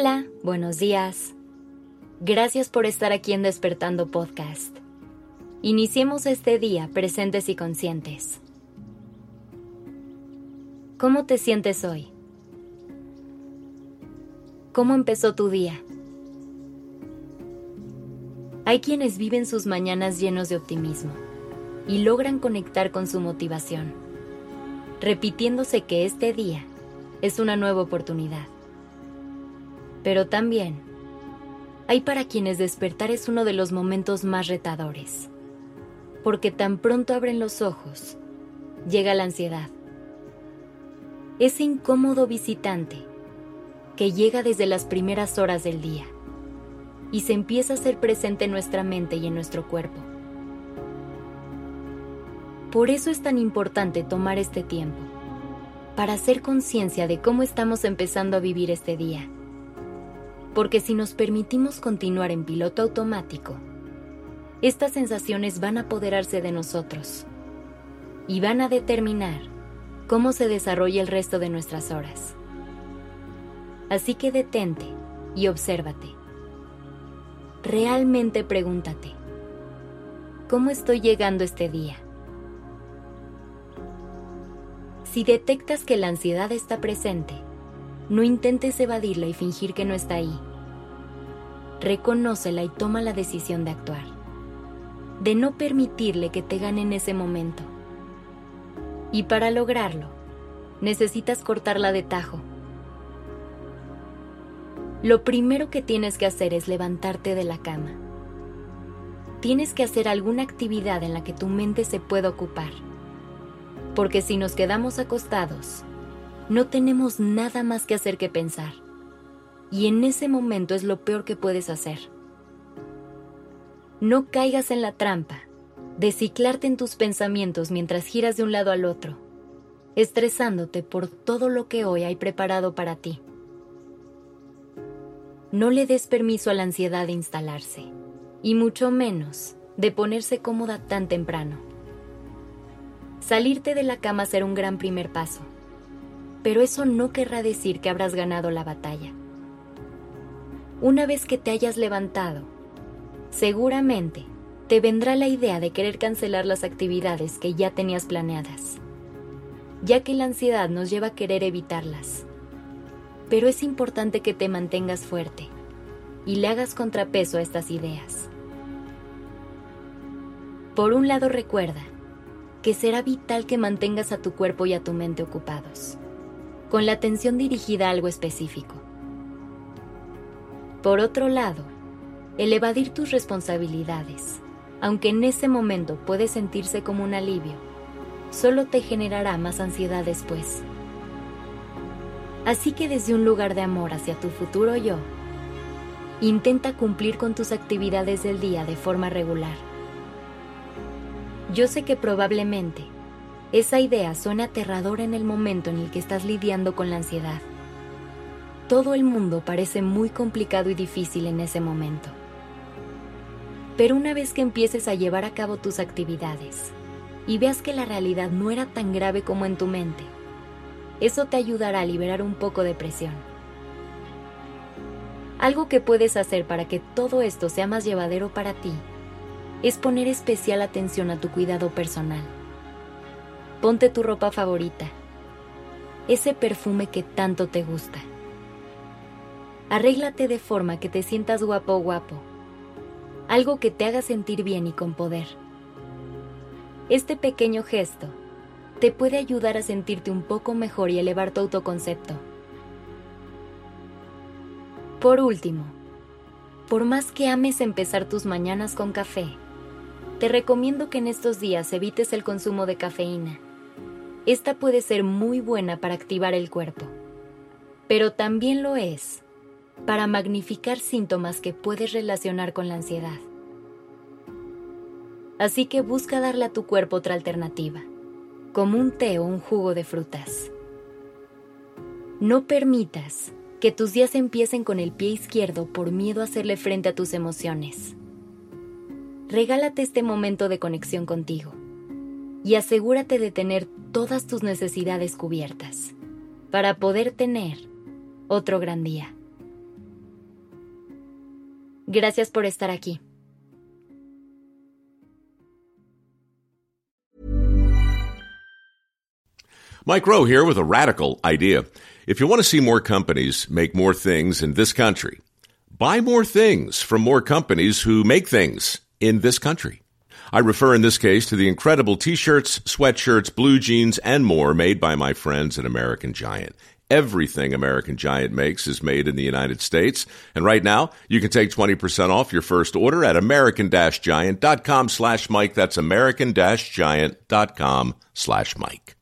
Hola, buenos días. Gracias por estar aquí en Despertando Podcast. Iniciemos este día presentes y conscientes. ¿Cómo te sientes hoy? ¿Cómo empezó tu día? Hay quienes viven sus mañanas llenos de optimismo y logran conectar con su motivación, repitiéndose que este día es una nueva oportunidad. Pero también hay para quienes despertar es uno de los momentos más retadores, porque tan pronto abren los ojos, llega la ansiedad. Ese incómodo visitante que llega desde las primeras horas del día y se empieza a ser presente en nuestra mente y en nuestro cuerpo. Por eso es tan importante tomar este tiempo, para hacer conciencia de cómo estamos empezando a vivir este día porque si nos permitimos continuar en piloto automático, estas sensaciones van a apoderarse de nosotros y van a determinar cómo se desarrolla el resto de nuestras horas. Así que detente y obsérvate. Realmente pregúntate, ¿cómo estoy llegando este día? Si detectas que la ansiedad está presente, no intentes evadirla y fingir que no está ahí. Reconócela y toma la decisión de actuar, de no permitirle que te gane en ese momento. Y para lograrlo, necesitas cortarla de tajo. Lo primero que tienes que hacer es levantarte de la cama. Tienes que hacer alguna actividad en la que tu mente se pueda ocupar. Porque si nos quedamos acostados, no tenemos nada más que hacer que pensar. Y en ese momento es lo peor que puedes hacer. No caigas en la trampa de ciclarte en tus pensamientos mientras giras de un lado al otro, estresándote por todo lo que hoy hay preparado para ti. No le des permiso a la ansiedad de instalarse, y mucho menos de ponerse cómoda tan temprano. Salirte de la cama será un gran primer paso pero eso no querrá decir que habrás ganado la batalla. Una vez que te hayas levantado, seguramente te vendrá la idea de querer cancelar las actividades que ya tenías planeadas, ya que la ansiedad nos lleva a querer evitarlas. Pero es importante que te mantengas fuerte y le hagas contrapeso a estas ideas. Por un lado recuerda que será vital que mantengas a tu cuerpo y a tu mente ocupados con la atención dirigida a algo específico. Por otro lado, el evadir tus responsabilidades, aunque en ese momento puede sentirse como un alivio, solo te generará más ansiedad después. Así que desde un lugar de amor hacia tu futuro yo, intenta cumplir con tus actividades del día de forma regular. Yo sé que probablemente esa idea suena aterradora en el momento en el que estás lidiando con la ansiedad. Todo el mundo parece muy complicado y difícil en ese momento. Pero una vez que empieces a llevar a cabo tus actividades y veas que la realidad no era tan grave como en tu mente, eso te ayudará a liberar un poco de presión. Algo que puedes hacer para que todo esto sea más llevadero para ti es poner especial atención a tu cuidado personal Ponte tu ropa favorita, ese perfume que tanto te gusta. Arréglate de forma que te sientas guapo o guapo, algo que te haga sentir bien y con poder. Este pequeño gesto te puede ayudar a sentirte un poco mejor y elevar tu autoconcepto. Por último, por más que ames empezar tus mañanas con café, te recomiendo que en estos días evites el consumo de cafeína esta puede ser muy buena para activar el cuerpo, pero también lo es para magnificar síntomas que puedes relacionar con la ansiedad. Así que busca darle a tu cuerpo otra alternativa, como un té o un jugo de frutas. No permitas que tus días empiecen con el pie izquierdo por miedo a hacerle frente a tus emociones. Regálate este momento de conexión contigo y asegúrate de tener todas tus necesidades cubiertas para poder tener otro gran día. Gracias por estar aquí. Mike Rowe here with a radical idea. If you want to see more companies make more things in this country, buy more things from more companies who make things in this country. I refer in this case to the incredible t-shirts, sweatshirts, blue jeans, and more made by my friends at American Giant. Everything American Giant makes is made in the United States. And right now, you can take 20% off your first order at american-giant.com slash Mike. That's american-giant.com slash Mike.